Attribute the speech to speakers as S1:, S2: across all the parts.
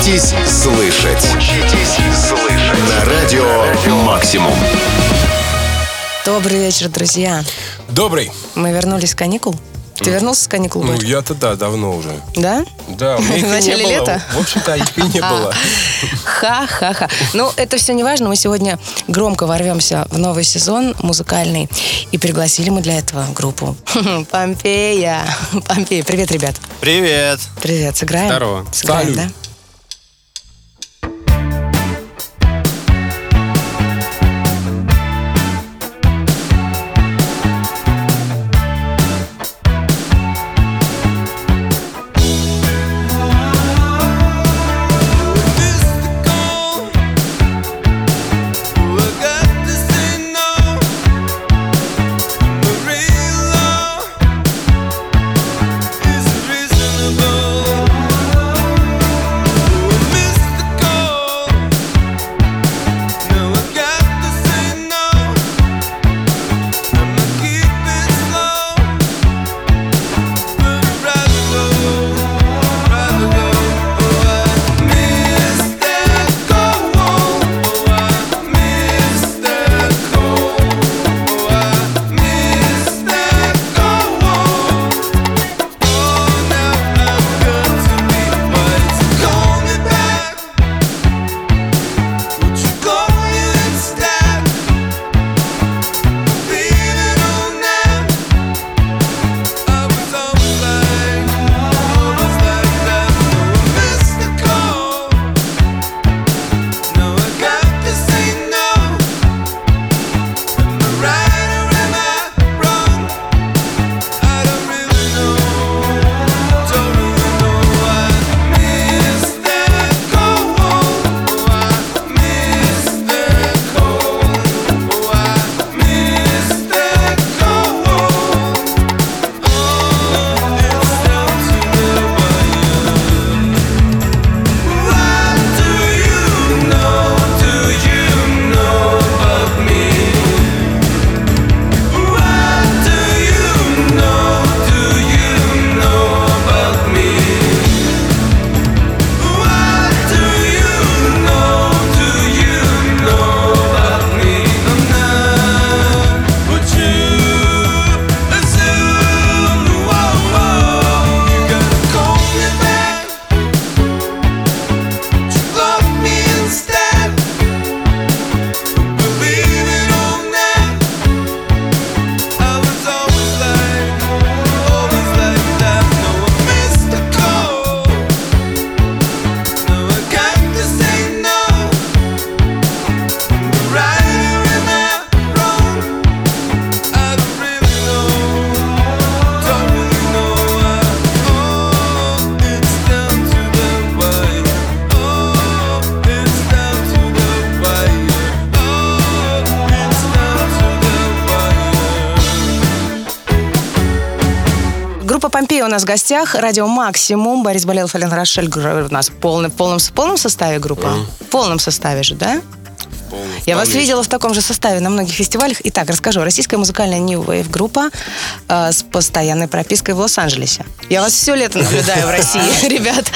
S1: Учитесь слышать. Учитесь слышать. На радио «Максимум».
S2: Добрый вечер, друзья.
S3: Добрый.
S2: Мы вернулись с каникул. Ты вернулся с каникул,
S3: Ну, я-то да, давно уже.
S2: Да?
S3: Да, у меня
S2: В начале
S3: не было.
S2: лета?
S3: В общем-то, их и не было.
S2: Ха-ха-ха. Ну, это все не важно. Мы сегодня громко ворвемся в новый сезон музыкальный. И пригласили мы для этого группу Помпея. Помпея. Привет, ребят.
S4: Привет.
S2: Привет. Сыграем?
S4: Здорово.
S2: Сыграем, да? Нас в гостях. Радио Максимум. Борис Болелов, Ален Рошель. Гр- У нас в полном, в полном, в полном составе группа? В полном составе же, да? Я вас видела в таком же составе на многих фестивалях. Итак, расскажу. Российская музыкальная New Wave группа э, с постоянной пропиской в Лос-Анджелесе. Я вас все лето наблюдаю в России, ребят.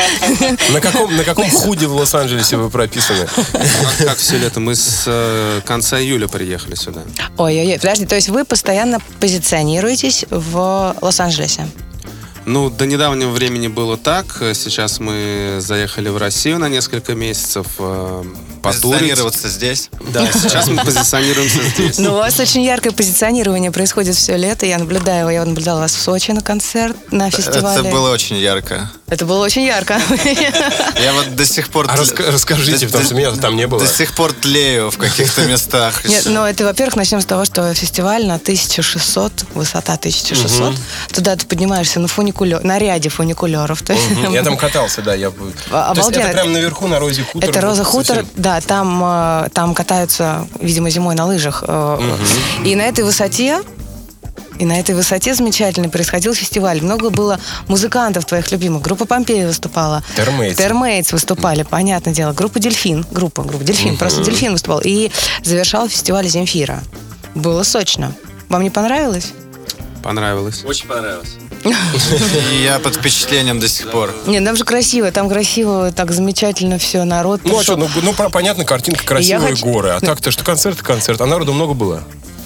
S3: На каком, на каком худе в Лос-Анджелесе вы прописаны?
S4: Как, как все лето? Мы с э, конца июля приехали сюда.
S2: Ой-ой-ой, подожди, то есть вы постоянно позиционируетесь в Лос-Анджелесе?
S4: Ну, до недавнего времени было так. Сейчас мы заехали в Россию на несколько месяцев э, потурить.
S5: Позиционироваться здесь.
S4: Да, сейчас мы позиционируемся здесь.
S2: Ну, у вас очень яркое позиционирование происходит все лето. Я наблюдаю, я наблюдала вас в Сочи на концерт, на фестивале.
S5: Это было очень ярко.
S2: Это было очень ярко.
S5: Я вот до сих пор...
S3: А раска- расскажите,
S5: до-
S3: потому что меня там не было.
S5: До сих пор тлею в каких-то местах.
S2: Нет, ну это, во-первых, начнем с того, что фестиваль на 1600, высота 1600. Туда ты поднимаешься на фуникулер, на ряде фуникулеров. Есть-
S3: Я там катался, да. Я... бы- То есть это прямо наверху на Розе Хутор?
S2: Это Роза Хутор,
S3: совсем?
S2: Да, там, э, там катаются, видимо, зимой на лыжах. э, И на этой высоте и на этой высоте замечательно происходил фестиваль. Много было музыкантов твоих любимых. Группа Помпея выступала.
S3: Термейтс.
S2: Термейтс выступали, понятное дело. Группа Дельфин. Группа, группа Дельфин. Просто Дельфин выступал. И завершал фестиваль Земфира. Было сочно. Вам не понравилось?
S4: Понравилось.
S6: Очень понравилось.
S5: И я под впечатлением до сих пор.
S7: Не, там же красиво, там красиво, так замечательно все, народ
S3: Ну, а что, ну, ну, понятно, картинка красивые
S7: хочу-
S3: горы. А так-то, что концерт, концерт. А народу много было?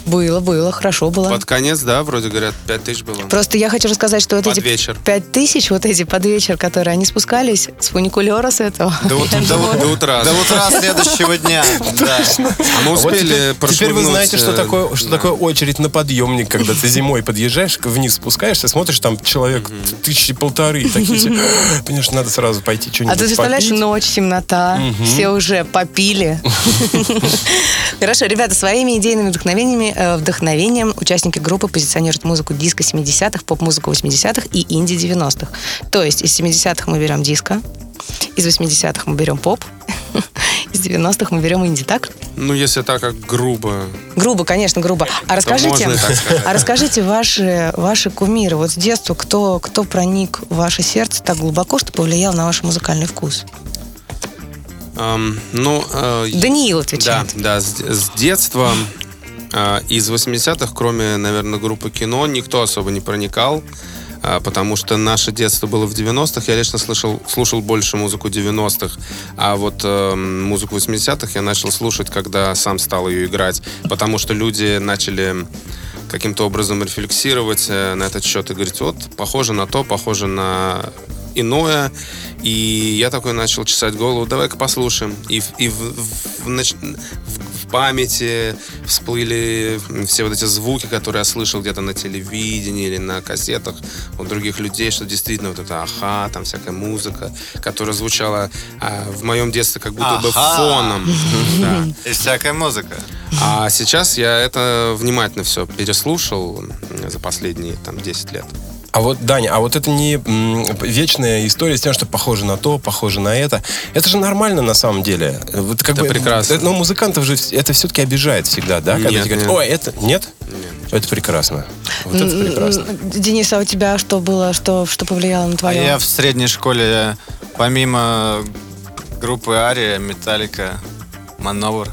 S7: Было, было, хорошо было.
S4: Под конец, да, вроде говорят, 5 тысяч было.
S7: Просто я хочу рассказать, что вот
S4: Под
S7: эти
S4: вечер.
S7: пять тысяч, вот эти под вечер, которые они спускались с фуникулера с этого.
S5: До, ут- до ут-
S4: До утра.
S5: до утра следующего дня. Да.
S4: А мы
S3: А вот
S4: успели
S3: теперь, теперь вы знаете, что
S4: э,
S3: такое, что
S4: да.
S3: такое очередь на подъемник, когда ты зимой подъезжаешь, вниз спускаешься, смотришь, там человек тысячи полторы, такие все, понимаешь, надо сразу пойти
S7: А
S3: что-нибудь
S7: ты представляешь, ночь, темнота, все уже попили. Хорошо, ребята, своими идейными вдохновениями, вдохновением участники группы позиционируют музыку диско 70-х, поп-музыку 80-х и инди 90-х. То есть из 70-х мы берем диско, из 80-х мы берем поп, из 90-х мы берем инди, так?
S4: Ну, если так, как грубо.
S7: Грубо, конечно, грубо. А расскажите, а расскажите ваши, ваши кумиры. Вот с детства кто, кто проник в ваше сердце так глубоко, что повлиял на ваш музыкальный вкус?
S4: Ам, ну, э,
S7: Даниил
S4: Да,
S7: отвечает.
S4: да, с, с детства из 80-х, кроме, наверное, группы кино, никто особо не проникал, а, потому что наше детство было в 90-х. Я лично слышал, слушал больше музыку 90-х, а вот эм, музыку 80-х я начал слушать, когда сам стал ее играть, потому что люди начали каким-то образом рефлексировать э, на этот счет и говорить, вот, похоже на то, похоже на иное. И я такой начал чесать голову, давай-ка послушаем. И, и в, в- в в- в памяти всплыли все вот эти звуки, которые я слышал где-то на телевидении или на кассетах у других людей, что действительно вот это аха, там всякая музыка, которая звучала а, в моем детстве как будто бы
S5: Аха.
S4: фоном. Да.
S5: И всякая музыка.
S4: А сейчас я это внимательно все переслушал за последние там 10 лет.
S3: А вот, Даня, а вот это не м, вечная история с тем, что похоже на то, похоже на это. Это же нормально на самом деле. Вот как
S4: Это
S3: бы,
S4: прекрасно.
S3: э, Но музыкантов же это все-таки обижает всегда, да? Когда
S4: Нет,
S3: тебе говорят,
S4: нет.
S3: ой, это... Нет? Это прекрасно. Вот это прекрасно.
S7: Денис, а у тебя что было, что, что повлияло на
S5: А
S7: твое?
S5: я в средней школе, помимо группы Ария, Металлика, Мановар.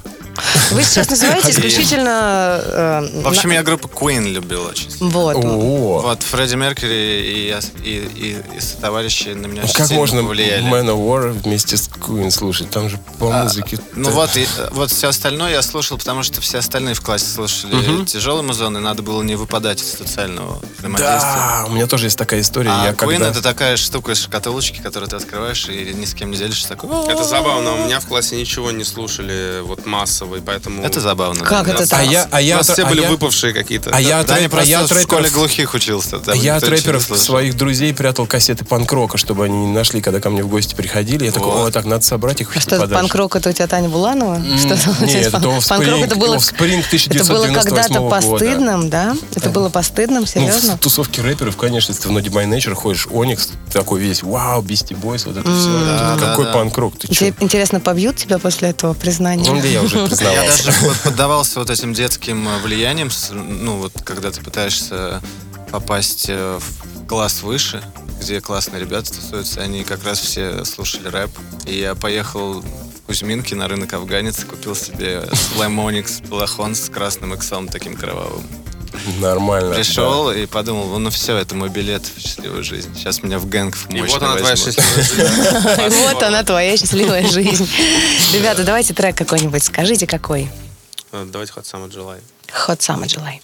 S7: Вы сейчас называете исключительно... э,
S5: В общем, я группу Queen любил очень.
S7: Вот.
S5: Вот Фредди Меркьюри и, товарищи на меня очень
S3: как можно
S5: повлияли.
S3: Man of War вместе с Queen слушать? Там же по музыке...
S5: Ну вот, вот все остальное я слушал, потому что все остальные в классе слушали тяжелый музон, и надо было не выпадать из социального взаимодействия.
S3: Да, у меня тоже есть такая история.
S5: А Queen это такая штука из шкатулочки, которую ты открываешь и ни с кем не делишься. Такой,
S4: Это забавно. У меня в классе ничего не слушали вот массово, и поэтому...
S5: Это забавно.
S7: Как
S5: да.
S7: это
S3: А
S7: так?
S3: я, а
S4: У
S3: я,
S4: нас все
S3: а
S4: были
S3: я-
S4: выпавшие какие-то.
S3: А я, от, рэп- а я
S5: в школе глухих учился. там
S3: а я от рэперов своих друзей прятал кассеты панк-рока, чтобы они не нашли, когда ко мне в гости приходили. Я такой,
S5: Вот.
S3: о, так, надо собрать их
S7: А что,
S3: подальше».
S7: панк-рок это у тебя Таня Буланова? Что
S3: Нет, это Offspring,
S7: Панк-рок это было,
S3: Offspring
S7: это было
S3: 1998
S7: когда-то постыдным, да? Это было постыдным,
S3: Ну,
S7: серьезно?
S3: в тусовке рэперов, конечно, если ты в by Nature ходишь, Оникс, такой весь, вау, Beastie Boys, вот это все.
S5: Да, да,
S3: Какой
S5: да.
S3: панк-рок, ты
S7: интересно, побьют тебя после этого признания?
S3: Ну, да я уже
S5: Я
S3: признавался.
S5: даже вот поддавался вот этим детским э, влиянием, с- ну вот когда ты пытаешься попасть э, в класс выше, где классные ребята тусуются, они как раз все слушали рэп. И я поехал в Кузьминки на рынок афганец, купил себе Onyx балахон с красным иксом таким кровавым.
S3: Нормально.
S5: Пришел и подумал, ну все, это мой билет в счастливую жизнь. Сейчас меня в гэнг в
S4: И вот она твоя счастливая жизнь.
S7: И вот она, твоя счастливая жизнь. Ребята, давайте трек какой-нибудь. Скажите, какой?
S4: Э, Давайте хоть самый July.
S7: Hot Summer July.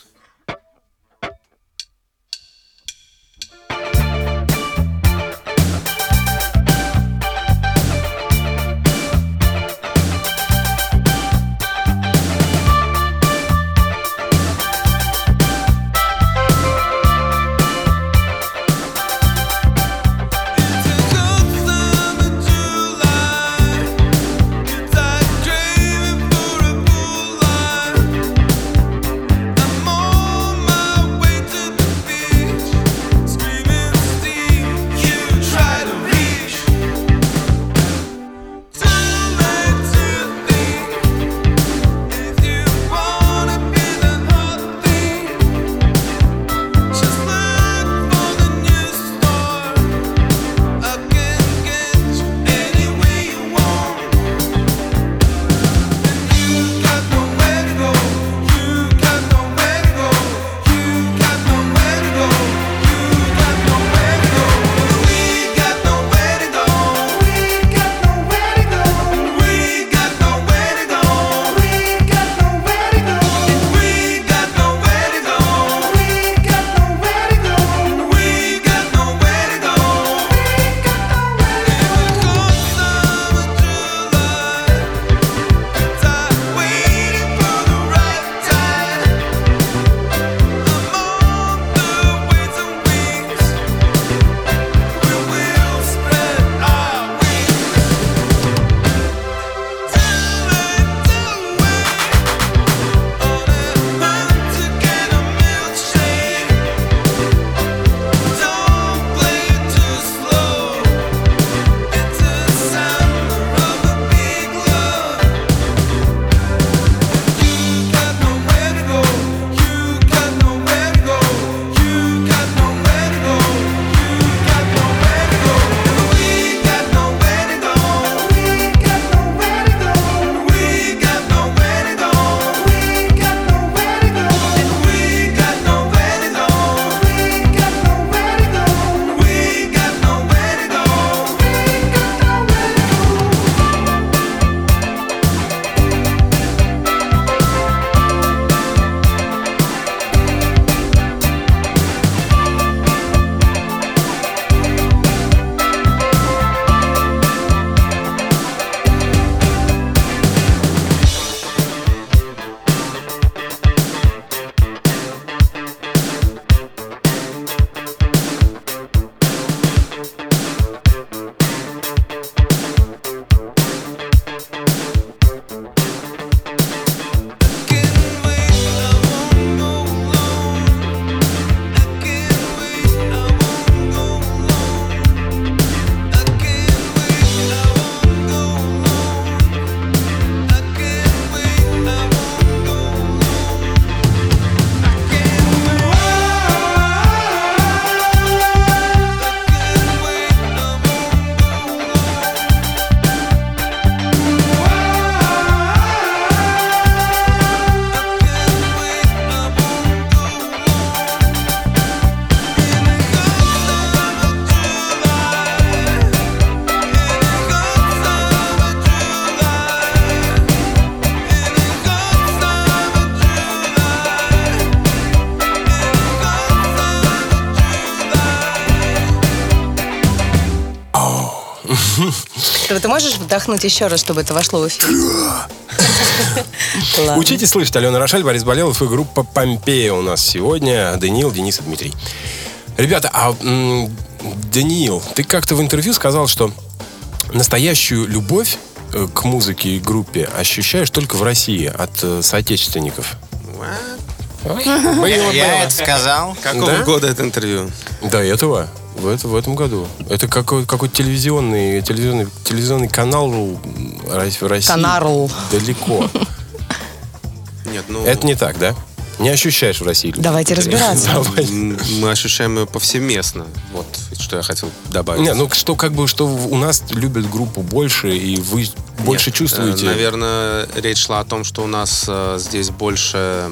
S7: Можешь вдохнуть еще раз, чтобы это вошло в эфир?
S3: Учитесь слышать. Алена Рошаль, Борис Болелов и группа Помпея у нас сегодня. Даниил, Денис и Дмитрий. Ребята, а Даниил, ты как-то в интервью сказал, что настоящую любовь э, к музыке и группе ощущаешь только в России от э, соотечественников.
S5: Я это сказал.
S4: Какого
S3: Да?
S4: года это интервью?
S3: До этого. В, это, в этом году. Это какой, какой телевизионный, телевизионный, телевизионный канал в России.
S7: Канарл.
S3: Далеко.
S4: Нет, ну...
S3: Это не так, да? Не ощущаешь в России.
S7: Давайте разбираться.
S4: Мы ощущаем ее повсеместно. Вот что я хотел добавить.
S3: Не, ну что как бы что у нас любят группу больше и вы больше
S4: Нет,
S3: чувствуете.
S4: э, Наверное, речь шла о том, что у нас э, здесь больше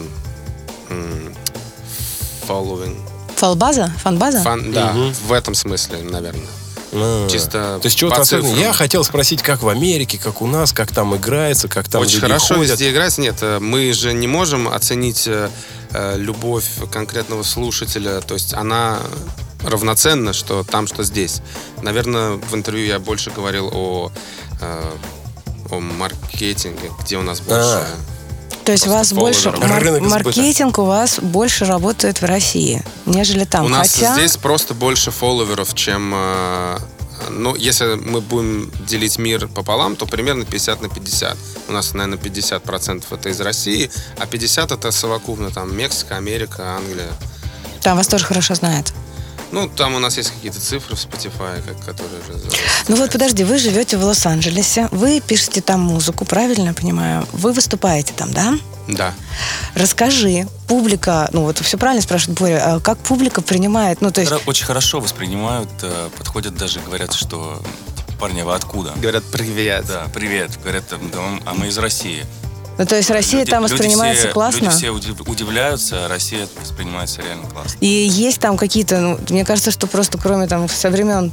S4: following.
S7: Фалбаза? Фанбаза?
S4: Фан, да,
S3: Мгм.
S4: в этом смысле, наверное.
S3: А.
S4: Чисто
S3: То есть особенного.
S4: цифрам.
S3: Я хотел спросить, как в Америке, как у нас, как там играется, как там
S4: Очень
S3: люди
S4: хорошо
S3: ходят.
S4: везде играть. Нет, э, мы же не можем оценить э, э, любовь конкретного слушателя. То есть она равноценна, что там, что здесь. Наверное, в интервью я больше говорил о, э, о маркетинге, где у нас больше...
S3: А.
S7: То есть у вас больше мар-
S3: Рынок
S7: маркетинг у вас больше работает в России, нежели там.
S4: У нас
S7: Хотя
S4: здесь просто больше фолловеров, чем... э, Ну, если мы будем делить мир пополам, то примерно 50 на 50. У нас, наверное, 50% это из России, а 50% это совокупно там Мексика, Америка, Англия.
S7: там вас тоже хорошо знают.
S4: Ну, там у нас есть какие-то цифры в Spotify, как- которые уже...
S7: Ну вот подожди, вы живете в Лос-Анджелесе, вы пишете там музыку, правильно я понимаю? Вы выступаете там, да?
S4: Да.
S7: Расскажи, публика, ну вот все правильно спрашивает Боря, а как публика принимает, ну то есть
S6: Очень хорошо воспринимают, э, подходят даже, говорят, что типа, парни, а вы откуда?
S4: Говорят, привет.
S6: Да, привет. Говорят, да, а мы из России.
S7: Ну, то есть Россия
S6: Люди-
S7: там
S6: люди
S7: воспринимается
S6: все-
S7: классно?
S6: Люди все удив- удивляются, а Россия воспринимается реально классно.
S7: И есть там какие-то, ну, мне кажется, что просто кроме там со времен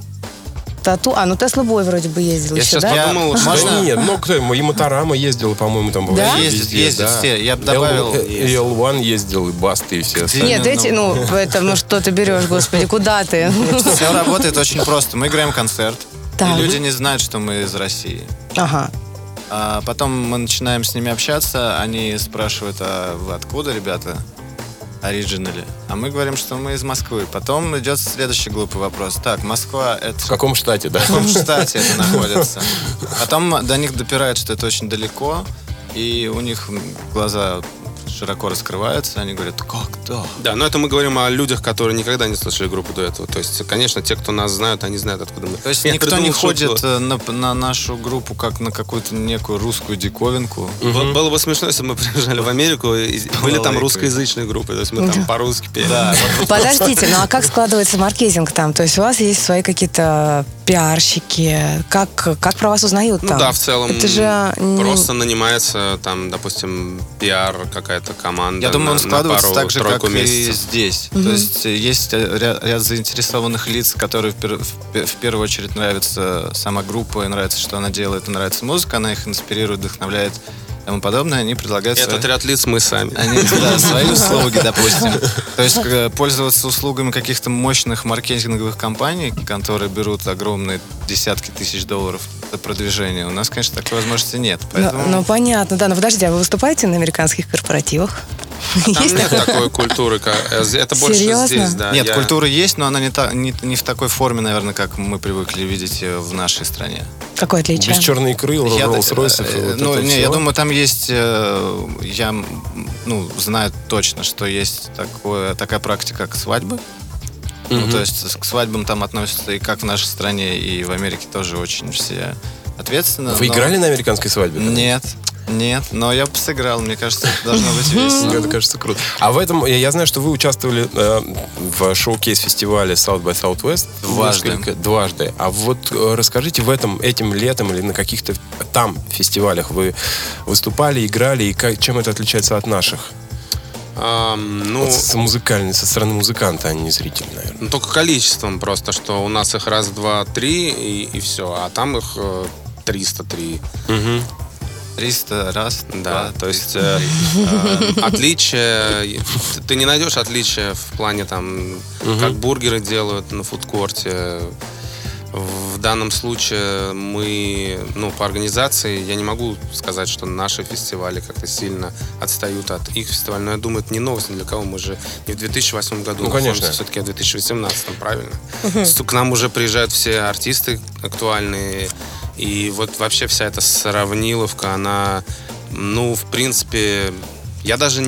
S7: тату... А, ну Тесла Бой вроде бы ездил
S4: Я
S7: еще,
S4: сейчас
S7: да?
S4: подумал,
S5: Я-
S4: что...
S5: Можно?
S3: Да нет, ну кто ему, и Моторама ездил, по-моему, там
S7: Да?
S3: везде,
S5: Ездят, ездят
S3: да.
S5: все. Я добавил-
S3: L- и L1 ездил, и Баст, и все остальные.
S7: Нет, эти, ну, это, ну что ты берешь, господи, куда ты?
S5: Все работает очень просто. Мы играем концерт, и люди не знают, что мы из России.
S7: Ага.
S5: А потом мы начинаем с ними общаться, они спрашивают, а вы откуда, ребята? Оригинали. А мы говорим, что мы из Москвы. Потом идет следующий глупый вопрос. Так, Москва это
S3: В каком штате, да?
S5: в каком штате это находится? Потом до них допирают, что это очень далеко, и у них глаза широко раскрываются, они говорят, как да?
S4: Да, но это мы говорим о людях, которые никогда не слышали группу до этого. То есть, конечно, те, кто нас знают, они знают, откуда мы.
S5: То есть
S4: Я
S5: никто не
S4: придумал шутку.
S5: ходит э, на, на нашу группу как на какую-то некую русскую диковинку.
S4: Б- Было бы смешно, если бы мы приезжали в Америку и были там русскоязычные группы. То есть мы там по-русски пели.
S7: Подождите, ну а как складывается маркетинг там? То есть у вас есть свои какие-то пиарщики? Как, как про вас узнают
S4: Ну
S7: там?
S4: да, в целом
S7: Это же...
S4: просто нанимается там, допустим, пиар какая-то команда.
S5: Я думаю,
S4: на-
S5: он
S4: на
S5: складывается так же, как и
S4: месяцев.
S5: здесь. То есть э, есть э, ряд, ряд заинтересованных лиц, которые в, пер- в в первую очередь нравится сама группа, и нравится, что она делает, и нравится музыка, она их инспирирует, вдохновляет и тому подобное. Они предлагают
S4: Этот
S5: свои-
S4: ряд лиц мы сами.
S5: Они, да, свои услуги, допустим. То есть э, пользоваться услугами каких-то мощных маркетинговых компаний, которые берут огромные десятки тысяч долларов за продвижение, у нас, конечно, такой возможности нет.
S7: Ну,
S5: Поэтому...
S7: ну, понятно, да. Но подожди, а вы выступаете на американских корпоративах?
S4: Там нет такой культуры. как- э, Это больше
S7: Серьезно?
S4: здесь, да.
S5: Нет,
S4: Я-
S5: культура есть, но она не, та- не, не в такой форме, наверное, как мы привыкли видеть ее в нашей стране.
S7: Какое отличие?
S3: Без черной икры,
S5: э,
S3: вот
S5: ну, не, я думаю, там есть, э, я ну, знаю точно, что есть такое, такая практика, как свадьбы. Ну, то есть к свадьбам там относятся и как в нашей стране, и в Америке тоже очень все ответственно.
S3: Вы
S5: но-
S3: играли на американской свадьбе? да?
S5: Нет, нет, но я бы сыграл, мне кажется, это должно быть весело.
S3: Это кажется круто. А в этом, я, я знаю, что вы участвовали э, в шоу-кейс-фестивале South by Southwest.
S5: Дважды.
S3: Несколько- дважды. А вот э, расскажите, в этом, этим летом или на каких-то там фестивалях вы выступали, играли, и как, чем это отличается от наших?
S4: Ам, ну,
S3: Вот с музыкальной, со стороны музыканта, а не зрителя, наверное.
S4: ну, только количеством просто, что у нас их раз, два, три, и, и все. А там их э, 303.
S5: 300 раз,
S4: Да,
S5: два,
S4: то есть э, э, отличие, ты- не найдешь отличия в плане там, как бургеры делают на фудкорте, В данном случае мы, ну, по организации, я не могу сказать, что наши фестивали как-то сильно отстают от их фестиваля, но я думаю, это не новость ни для кого. Мы же не в 2008 году
S3: Ну, конечно.
S4: все-таки в 2018, правильно? К нам уже приезжают все артисты актуальные, и вот вообще вся эта сравниловка, она, ну, в принципе, я даже...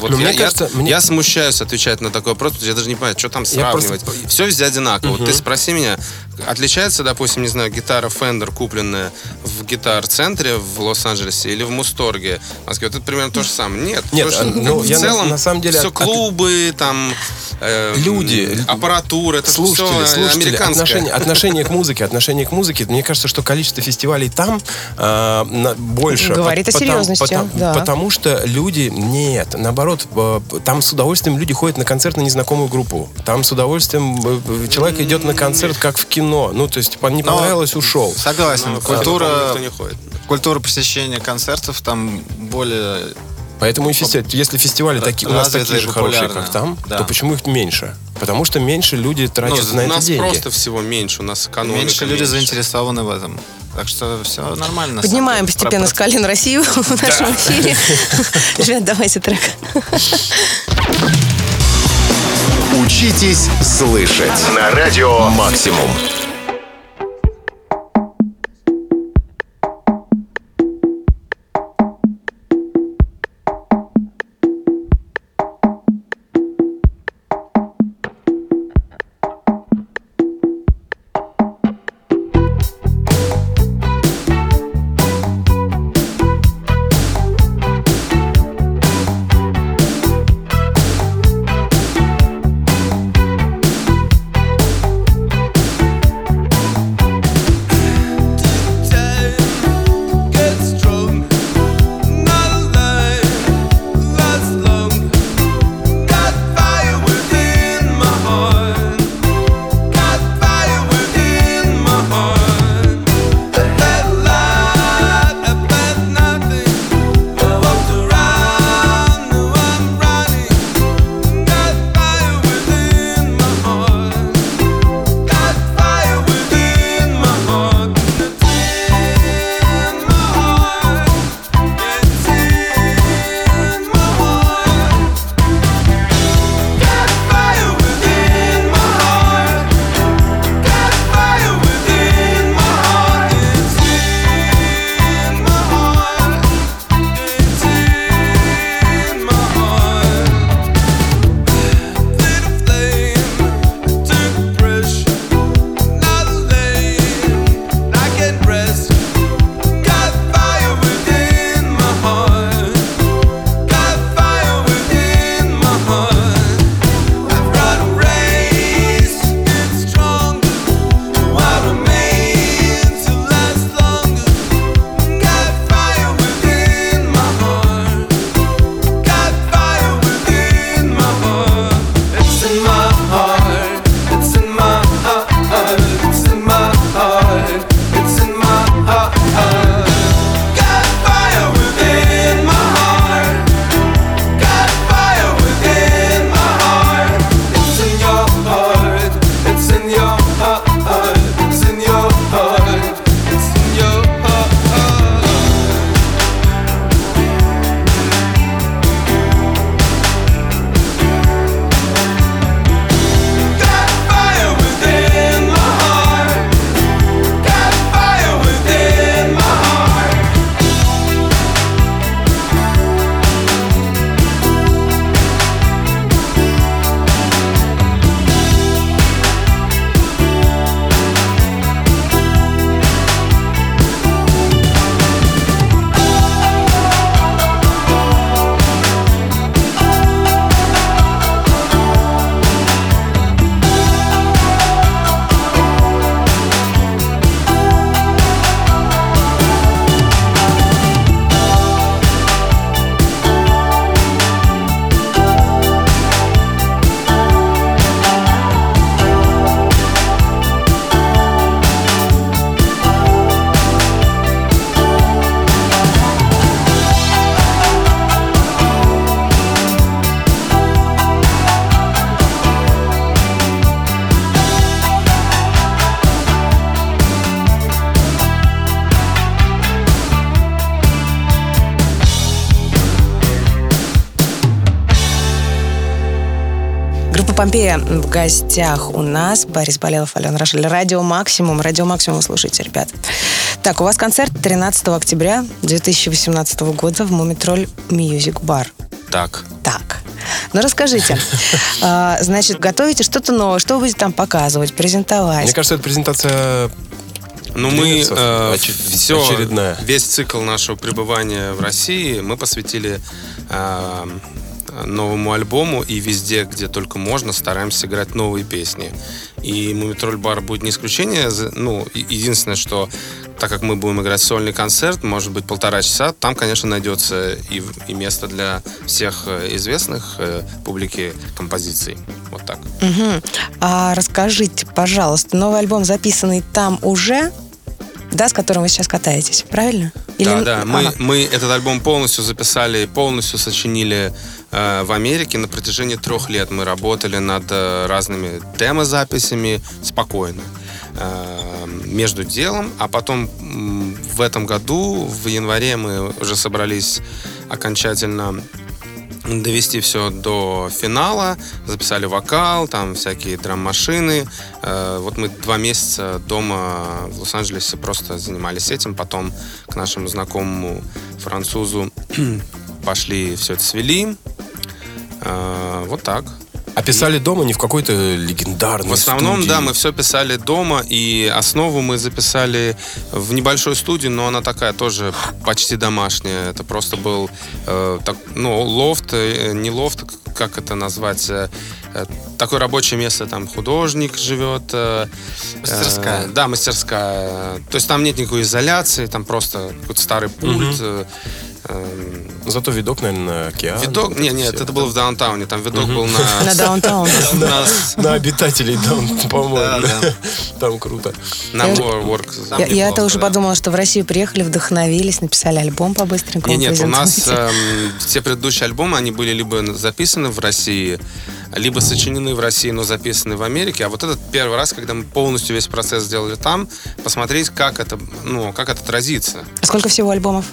S4: Вот
S3: Ну,
S4: я,
S3: мне
S4: я-
S3: кажется, мне-
S4: я смущаюсь отвечать на такой вопрос, потому что я даже не понимаю, что там
S3: Я просто-
S4: сравнивать. Все везде одинаково. Вот ты спроси меня, отличается, допустим, не знаю, гитара Fender, купленная в гитар-центре в Лос-Анджелесе или в Мусторге в Москве? Вот это примерно то же самое. Нет.
S3: Нет,
S4: что,
S3: а, ну,
S4: в
S3: я на-
S4: целом
S3: на самом деле
S4: все
S3: от-
S4: клубы, там э,
S3: Люди,
S4: аппаратура, это
S3: слушатели,
S4: все
S3: слушатели,
S4: американское.
S3: отношение, отношение к музыке, отношение к музыке. Мне кажется, что количество фестивалей там а, на- больше.
S7: Говорит о
S3: Потому-
S7: серьезности,
S3: потому,
S7: да.
S3: потому что люди нет, наоборот, э, там с удовольствием люди ходят на концерт на незнакомую группу. Там с удовольствием э, человек идет на концерт как в кино. Ну, то есть не
S5: Но-
S3: понравилось, ушел.
S5: Согласен.
S4: Ну, по-другому
S5: культура,
S4: никто не ходит.
S5: культура посещения концертов там более...
S3: Поэтому и фестиваль, если фестивали такие, у нас такие же хорошие, как там,
S5: Да.
S3: то почему их меньше? Потому что меньше люди тратят
S4: Ну,
S3: на
S4: у
S3: это
S4: нас
S3: деньги.
S4: просто всего меньше, у нас экономика
S5: меньше люди
S4: меньше.
S5: заинтересованы в этом. Так что все нормально.
S7: Поднимаем постепенно с колен Россию в нашем эфире. Ребят, давайте трек.
S1: Учитесь слышать на радио «Максимум».
S7: Помпея в гостях у нас. Борис Болелов, Алена Рашель. Радио Максимум. Радио Максимум вы слушаете, ребят. Так, у вас концерт 13 октября 2018 года в Мумий Тролль Music Bar.
S4: Так.
S7: Так. Ну, расскажите. А, Значит, готовите что-то новое? Что вы будете там показывать, презентовать?
S3: Мне кажется, это презентация
S4: Ну, мы э,
S3: оче-
S4: все,
S3: очередная.
S4: весь цикл нашего пребывания в России мы посвятили э, новому альбому, и везде, где только можно, стараемся играть новые песни. И Мумитроль Бар будет не исключение. Ну, единственное, что так как мы будем играть сольный концерт, может быть, полтора часа, там, конечно, найдется и, и место для всех э, известных э, публике композиций. Вот так.
S7: Мгм. А расскажите, пожалуйста, новый альбом записанный там уже, да, с которым вы сейчас катаетесь, правильно?
S4: Да,
S7: Или-
S4: да. Мы,
S7: Ага.
S4: мы этот альбом полностью записали, полностью сочинили э, в Америке. На протяжении трех лет мы работали над э, разными демо-записями спокойно. э, между делом, а потом в этом году, в январе, мы уже собрались окончательно довести все до финала, записали вокал, там всякие драм-машины. Э, Вот мы два месяца дома в Лос-Анджелесе просто занимались этим. Потом к нашему знакомому французу пошли, все это свели. Э, Вот так.
S3: Описали дома не в какой-то легендарной
S4: В основном,
S3: студии.
S4: да, мы все писали дома, и основу мы записали в небольшой студии, но она такая тоже почти домашняя. Это просто был, э, так, ну, лофт, э, не лофт, как это назвать, э, э, такое рабочее место, там художник живет. э,
S5: Мастерская.
S4: э, да, мастерская. То есть там нет никакой изоляции, там просто какой-то старый пульт. э,
S3: Зато видок, наверное, на океан.
S4: Видок? Не,
S3: это
S4: нет, это было в даунтауне. Там видок был
S7: На
S4: на...
S7: даунтаун.
S4: на-
S3: обитателей там, по-моему. Там круто.
S4: На
S7: Я-
S4: Work.
S7: Я, я-то уже подумала, что в Россию приехали, вдохновились, написали альбом по-быстренькому.
S4: Нет, нет, у нас эм, все предыдущие альбомы, они были либо записаны в России, либо сочинены в России, но записаны в Америке. А вот этот первый раз, когда мы полностью весь процесс сделали там, посмотреть, как это, ну, как это отразится.
S7: Сколько всего альбомов?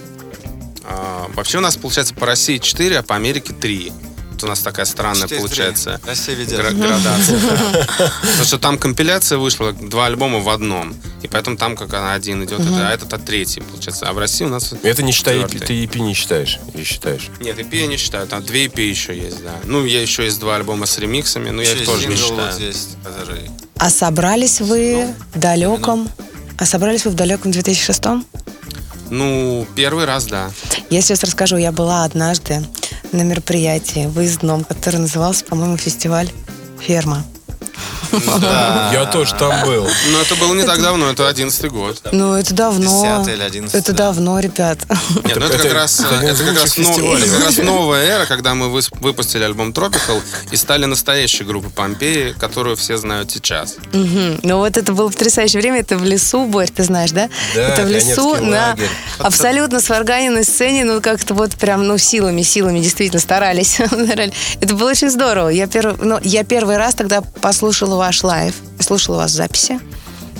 S4: А, вообще у нас получается по России 4, а по Америке 3. Вот у нас такая странная
S5: Четыре,
S4: получается
S5: три. Россия ведет.
S4: гра- градация. да. Потому что там компиляция вышла, два альбома в одном. И поэтому там как она один идет, а этот от третий, получается. А в России у нас...
S3: Это не
S4: четвертый.
S3: ты EP не считаешь? Или считаешь?
S4: Нет, EP я не считаю. Там две EP еще есть, да. Ну, я еще есть два альбома с ремиксами, но я их тоже не считаю.
S5: есть, который...
S7: А собрались вы в далеком... А собрались вы в далеком 2006
S4: Ну, первый раз, да.
S7: Я сейчас расскажу. Я была однажды на мероприятии выездном, который назывался, по-моему, фестиваль «Ферма».
S3: Я тоже там был.
S4: Но это было не так давно, это одиннадцатый год.
S7: Ну, это давно.
S5: 10 или 11,
S7: Это
S5: да.
S7: давно, ребят.
S4: Нет, ну это, как раз,
S3: это
S4: как раз, новая эра, когда мы выпустили альбом Tropical и стали настоящей группой Помпеи, которую все знают сейчас.
S7: Ну вот это было потрясающее время. Это в лесу, Борь, ты знаешь, да?
S3: Да,
S7: это в лесу на абсолютно сварганенной сцене, ну как-то вот прям, ну силами, силами действительно старались. Старались. это было очень здорово. Я, перв... ну, я первый раз тогда послушала ваш live, слушала вас в записи,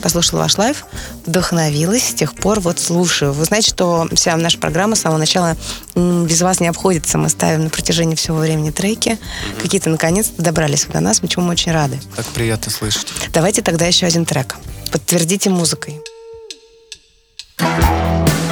S7: послушала ваш live, вдохновилась, с тех пор вот слушаю. Вы знаете, что вся наша программа с самого начала без вас не обходится. Мы ставим на протяжении всего времени треки. Какие-то наконец-то добрались до нас, мы чему мы очень рады.
S5: Так приятно слышать.
S7: Давайте тогда еще один трек. Подтвердите музыкой.
S2: Sometimes I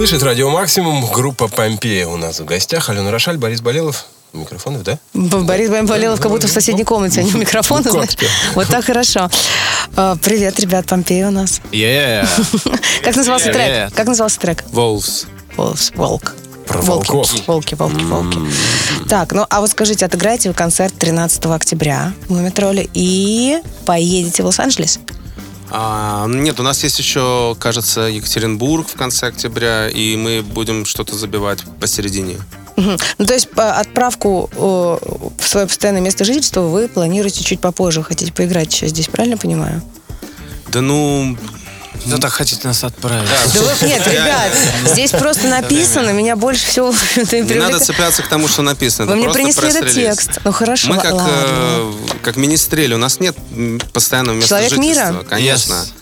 S3: Слышать радио Максимум. Группа Помпея у нас в гостях. Алена Рошаль, Борис Болелов. Микрофонов, да?
S7: Борис Болелов как будто в соседней комнате, а не
S3: Ну,
S7: знаешь.
S3: ты?
S7: Вот так хорошо. А, Привет, ребят, Помпея у нас. Как назывался трек? Как назывался трек?
S4: Wolves.
S7: Волс- Волк.
S3: Про
S7: волки.
S3: волков.
S7: Волки, волки, волки. Так, ну а вот скажите, отыграете вы концерт 13 октября в Мумитроле и поедете в Лос-Анджелес?
S4: А, нет, у нас есть еще, кажется, Екатеринбург в конце октября, и мы будем что-то забивать посередине.
S7: Ну, то есть по- отправку в свое постоянное место жительства вы планируете чуть попозже, хотите поиграть еще здесь, правильно понимаю?
S4: Да ну,
S5: Вы так хотите нас отправить?
S7: Да вы- нет, ребят, здесь просто написано, меня больше всего
S4: не надо цепляться к тому, что написано.
S7: Вы мне принесли этот текст. Ну хорошо,
S4: Мы как,
S7: ладно.
S4: э, как министрели, у нас нет постоянного места
S7: Человек
S4: жительства.
S7: мира?
S4: Конечно.
S5: Yes.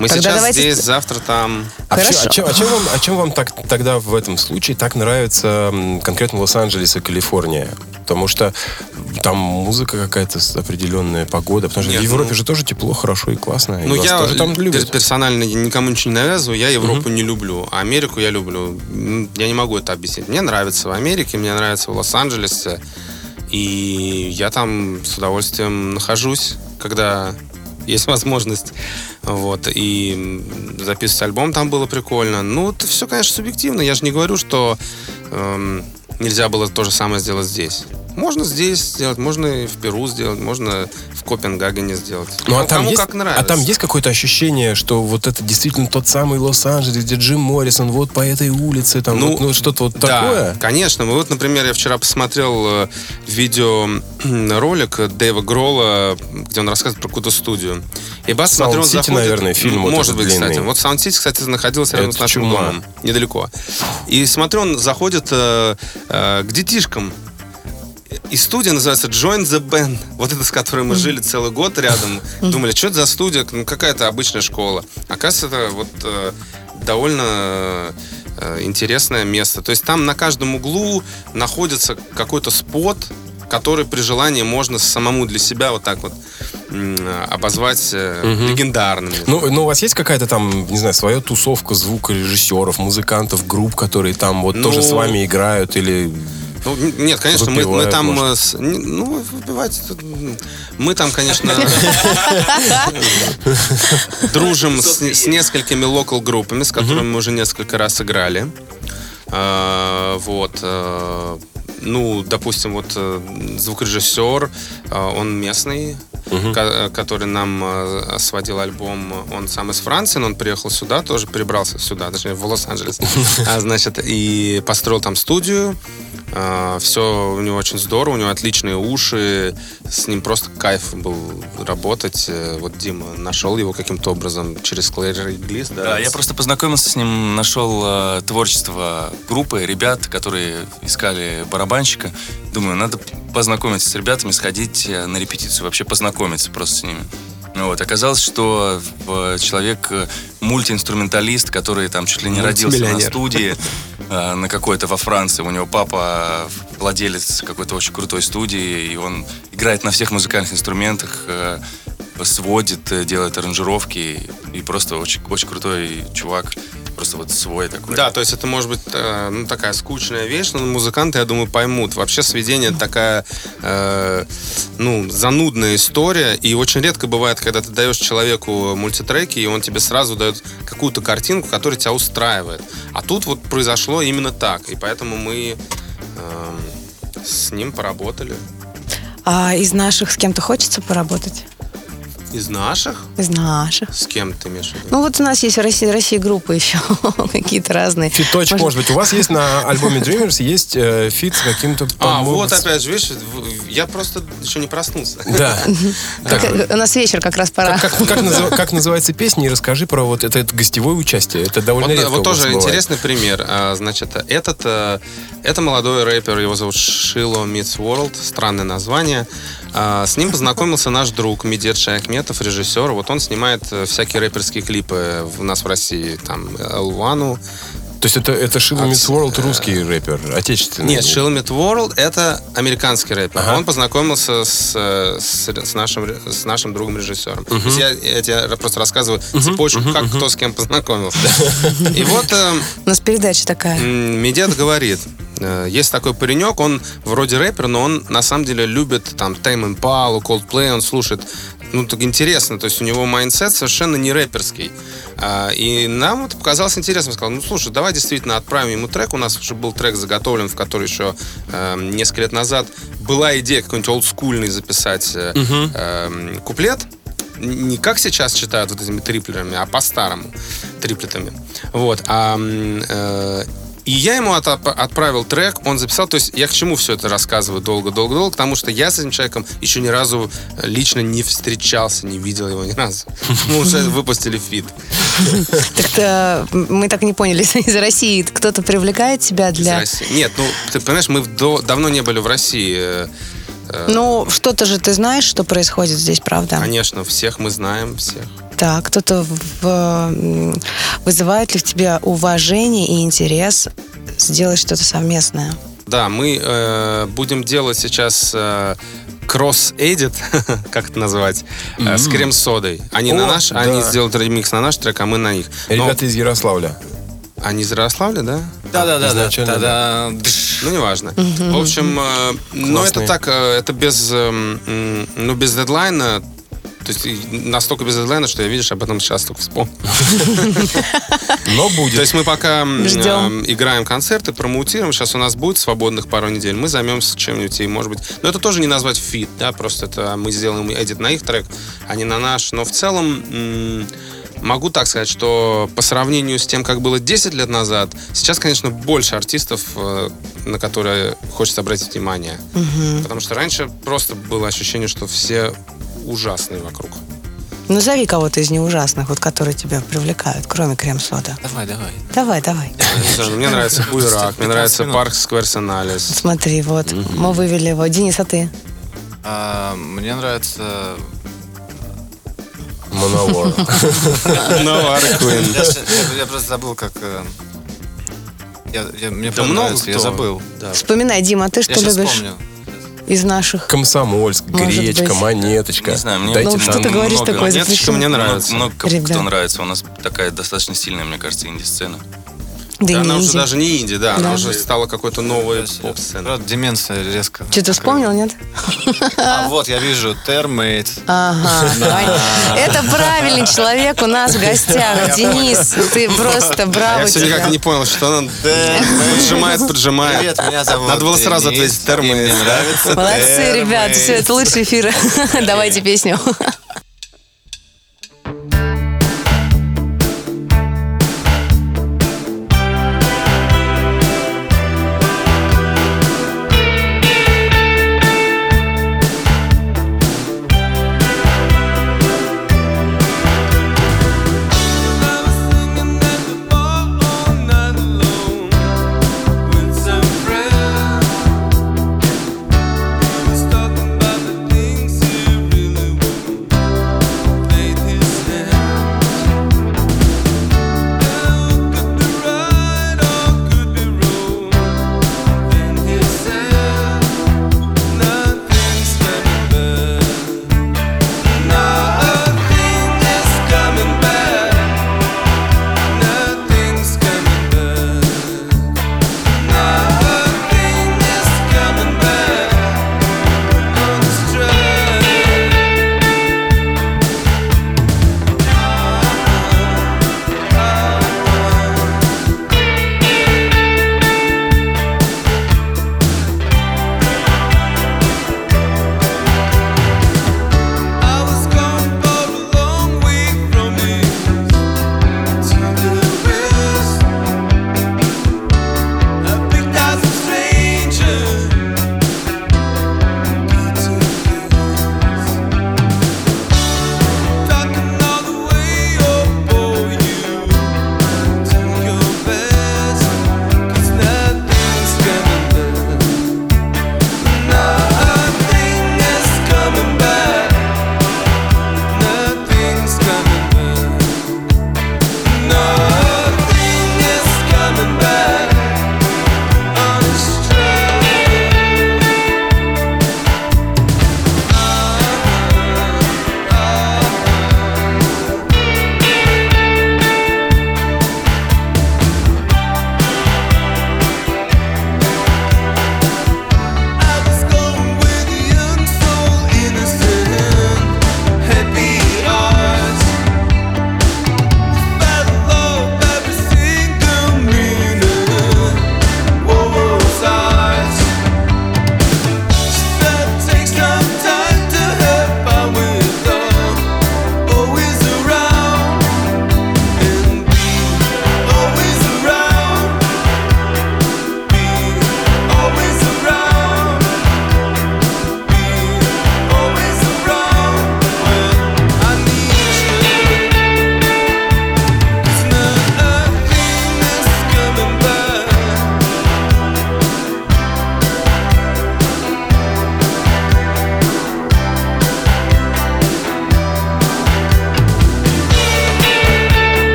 S4: Мы
S7: Тогда
S4: сейчас
S7: давайте
S4: здесь, завтра там.
S3: А, чё-
S7: Хорошо.
S3: а чё- а чем вам, а чем вам так, тогда в этом случае так нравится конкретно Лос-Анджелес и Калифорния? Потому что там музыка какая-то определенная, погода. Потому что
S4: Нет,
S3: в Европе
S4: ну-
S3: же тоже тепло, хорошо и классно. и
S4: Ну,
S3: вас
S4: я
S3: тоже там любят.
S4: персонально никому ничего не навязываю. Я Европу не люблю, а Америку я люблю. Я не могу это объяснить. Мне нравится в Америке, мне нравится в Лос-Анджелесе. И я там с удовольствием нахожусь, когда есть возможность. Вот. И записывать альбом там было прикольно. Ну, это все, конечно, субъективно. Я же не говорю, что эм, нельзя было то же самое сделать здесь. Можно здесь сделать, можно и в Перу сделать, можно в Копенгагене сделать.
S3: Ну, а там,
S4: Кому
S3: есть,
S4: как нравится.
S3: а там есть какое-то ощущение, что вот это действительно тот самый Лос-Анджелес, где Джим Моррисон вот по этой улице, там вот, ну, что-то вот
S4: да,
S3: такое?
S4: конечно. Вот, например, я вчера посмотрел э, видеоролик Дэйва Гролла, где он рассказывает про какую-то студию. И бас,
S3: Sound
S4: смотрю, он
S3: City,
S4: заходит...
S3: наверное, фильм вот
S4: Может быть, кстати.
S3: длинный.
S4: Вот Sound City, кстати, находился рядом
S3: Это
S4: с нашим
S3: чума.
S4: домом. Недалеко. И смотрю, он заходит э, э, к детишкам. И студия называется Join the Band. Вот это, с которой мы жили целый год рядом. Думали, что это за студия? Ну, какая-то обычная школа. Оказывается, это вот э, довольно э, интересное место. То есть там на каждом углу находится какой-то спот, который при желании можно самому для себя вот так вот обозвать э, легендарным.
S3: Ну, ну, у вас есть какая-то там, не знаю, своя тусовка звукорежиссеров, музыкантов, групп, которые там вот
S4: Ну,
S3: тоже с вами играют или...
S4: Ну, нет, конечно, мы, мы там...
S3: может.
S4: э, с- ну, выпивать... Мы там, конечно, дружим с, с несколькими локал группами, с которыми мы уже несколько раз играли. А, Вот. э, Ну, допустим, вот э, звукорежиссер, он местный, ко- который нам э, сводил альбом, он сам из Франции, но он приехал сюда, тоже перебрался сюда, точнее, в Лос-Анджелес. А, Значит, и построил там студию. Все у него очень здорово, у него отличные уши, с ним просто кайф был работать. Э, Вот Дима нашел его каким-то образом через Клэр Глис.
S6: Да, я просто познакомился с ним, нашел э, творчество группы ребят, которые искали барабанщика. Думаю, надо познакомиться с ребятами, сходить на репетицию, вообще познакомиться просто с ними. Ну Вот. Оказалось, что э, человек э, мультиинструменталист, который там чуть ли не родился на студии, э, на какой-то во Франции. У него папа владелец какой-то очень крутой студии, и он играет на всех музыкальных инструментах, сводит, делает аранжировки, и просто очень, очень крутой чувак, просто вот свой такой.
S4: Да, то есть это может быть э, ну, такая скучная вещь, но музыканты, я думаю, поймут. Вообще сведение такая э, ну, занудная история, и очень редко бывает, когда ты даешь человеку мультитреки, и он тебе сразу дает какую-то картинку, которая тебя устраивает. А тут вот произошло именно так, и поэтому мы э, с ним поработали.
S7: А из наших с кем-то хочется поработать?
S4: Из наших?
S7: Из наших.
S4: С кем ты имеешь в виду?
S7: Ну вот у нас есть в России, России группы еще какие-то разные.
S3: Фиточек, может быть. У вас есть на альбоме Dreamers есть э, фит с каким-то...
S4: А, вот опять же, видишь, в- я просто еще не проснулся.
S3: Да.
S7: У нас вечер как раз пора.
S3: Как, как называ- как называется песня? И расскажи про вот это, это гостевое участие. Это довольно
S4: Вот,
S3: редко
S4: вот тоже интересный пример. А, Значит, этот, э, это молодой рэпер, его зовут Шило Meets World, странное название. А, С ним познакомился наш друг Медет Шаяхметов, режиссер. Вот он снимает э, всякие рэперские клипы у нас в России. Там L1,
S3: То есть это, это Шиломит World русский рэпер, отечественный?
S4: Нет, Шилмит World это американский рэпер.
S3: Ага.
S4: Он познакомился с, э, с, с нашим, с нашим другом режиссером. То есть я, я тебе просто рассказываю цепочку, как кто с кем познакомился. И вот э,
S7: У нас передача такая.
S4: Медет говорит, э, есть такой паренек, он вроде рэпер, но он на самом деле любит там Tame Impala, Coldplay, он слушает. Ну, так интересно, то есть у него mindset совершенно не рэперский. А, И нам это показалось интересным. Сказал, ну, слушай, давай действительно отправим ему трек. У нас уже был трек заготовлен, в который еще э, несколько лет назад была идея какой-нибудь олдскульный записать э, э, куплет. Не как сейчас читают вот этими триплерами, а по-старому триплетами. Вот. А, э, и я ему от- отправил трек, он записал. То есть я к чему все это рассказываю долго-долго-долго? Потому что я с этим человеком еще ни разу э, лично не встречался, не видел его ни разу. Мы уже выпустили фит.
S7: Так-то мы так не поняли, из России кто-то привлекает тебя
S4: из
S7: для...
S4: России. Нет, ну, ты понимаешь, мы давно не были в России. э, э,
S7: Ну, что-то же ты знаешь, что происходит здесь, правда?
S4: Конечно, всех мы знаем, всех.
S7: Так, кто-то в- вызывает ли в тебе уважение и интерес сделать что-то совместное?
S4: Да, мы э, будем делать сейчас э, кросс-эдит, как это назвать, э, с крем-содой. Они на
S3: О,
S4: наш,
S3: да.
S4: они сделают ремикс на наш трек, а мы на них. Но
S3: Ребята из Ярославля.
S4: они из Ярославля, да?
S5: Да-да-да.
S3: изначально,
S5: Тогда...
S4: Ну, неважно. В общем, э, ну, это так, э, это без, м, ну, без дедлайна. То есть настолько без дедлайна, что я, видишь, об этом сейчас только вспомнил.
S3: Но будет.
S4: То есть мы пока э, играем концерты, промоутируем. Сейчас у нас будет свободных пару недель. Мы займемся чем-нибудь и, может быть... Но это тоже не назвать feat, да, просто это мы сделаем edit на их трек, а не на наш. Но в целом... Могу так сказать, что по сравнению с тем, как было 10 лет назад, сейчас, конечно, больше артистов, э, на которые хочется обратить внимание. Потому что раньше просто было ощущение, что все ужасные вокруг.
S7: Назови кого-то из неужасных, вот, которые тебя привлекают, кроме крем-сода.
S5: Давай, давай.
S7: Давай, давай.
S4: Слушай, Мне нравится Буйрак, мне
S5: 15
S4: нравится. Парк Скверсоналис.
S7: Смотри, вот, мы вывели его. Денис, а ты?
S5: А, мне нравится...
S3: Монолог.
S4: Новар Куин.
S5: Я, щас- я- просто забыл, как... э, Я, я- мне
S4: Да много
S5: нравится, я
S4: кто.
S5: забыл.
S4: Да.
S7: Вспоминай, Дима, а ты что
S5: Я
S7: любишь
S5: вспомню.
S7: Из наших?
S3: Комсомольск,
S7: Может
S3: гречка,
S7: быть.
S3: монеточка.
S6: Не знаю, мне
S3: Дайте
S7: Ну, что ты говоришь
S6: много-
S7: такое
S4: Монеточка мне
S6: Много,
S4: нравится.
S6: много кто
S7: Ребят.
S6: нравится. У нас такая достаточно сильная, мне кажется, инди-сцена.
S7: Да,
S4: Да, она уже
S7: инди.
S4: даже не инди, да, она
S7: Да.
S4: уже стала какой-то новой поп-сценой.
S5: Правда, деменция резко.
S7: Что-то вспомнил, нет?
S5: А вот, я вижу, термейт.
S7: Ага. Это правильный человек у нас в гостях. Денис, ты просто
S4: А
S7: браво
S4: я все никак не понял, что она поджимает, поджимает.
S5: Привет, меня зовут
S4: Надо было сразу ответить термейт.
S7: Молодцы, ребят, все, это лучший эфир. Давайте песню.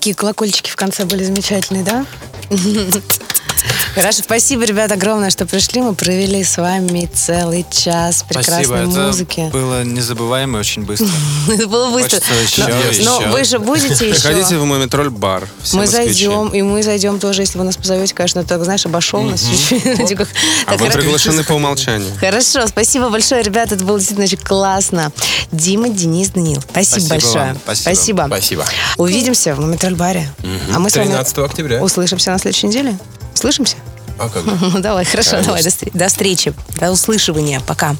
S7: Какие колокольчики в конце были замечательные, да? Хорошо, спасибо, ребят, огромное, что пришли. Мы провели с вами целый час прекрасной
S5: Спасибо,
S7: музыки.
S5: это было незабываемо и очень быстро.
S7: Это было быстро. Но- вы же будете еще.
S4: Приходите в Мумитроль бар.
S7: Мы зайдем, и мы зайдем тоже, если вы нас позовете, конечно, так, знаешь, обошел нас чуть-чуть.
S4: А вы приглашены по умолчанию.
S7: Хорошо, спасибо большое, ребята, это было действительно очень классно. Дима, Денис, Данил, спасибо, большое.
S5: спасибо.
S3: Спасибо.
S7: Увидимся в Мумитроль баре. А мы с вами
S3: 13 октября.
S7: услышимся на следующей неделе. Слышимся?
S3: А как же?
S7: Ну, давай, хорошо,
S3: Конечно.
S7: давай, до, до встречи, до услышивания, пока.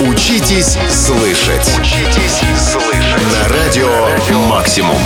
S1: Учитесь слышать. Учитесь слышать. На радио «Максимум».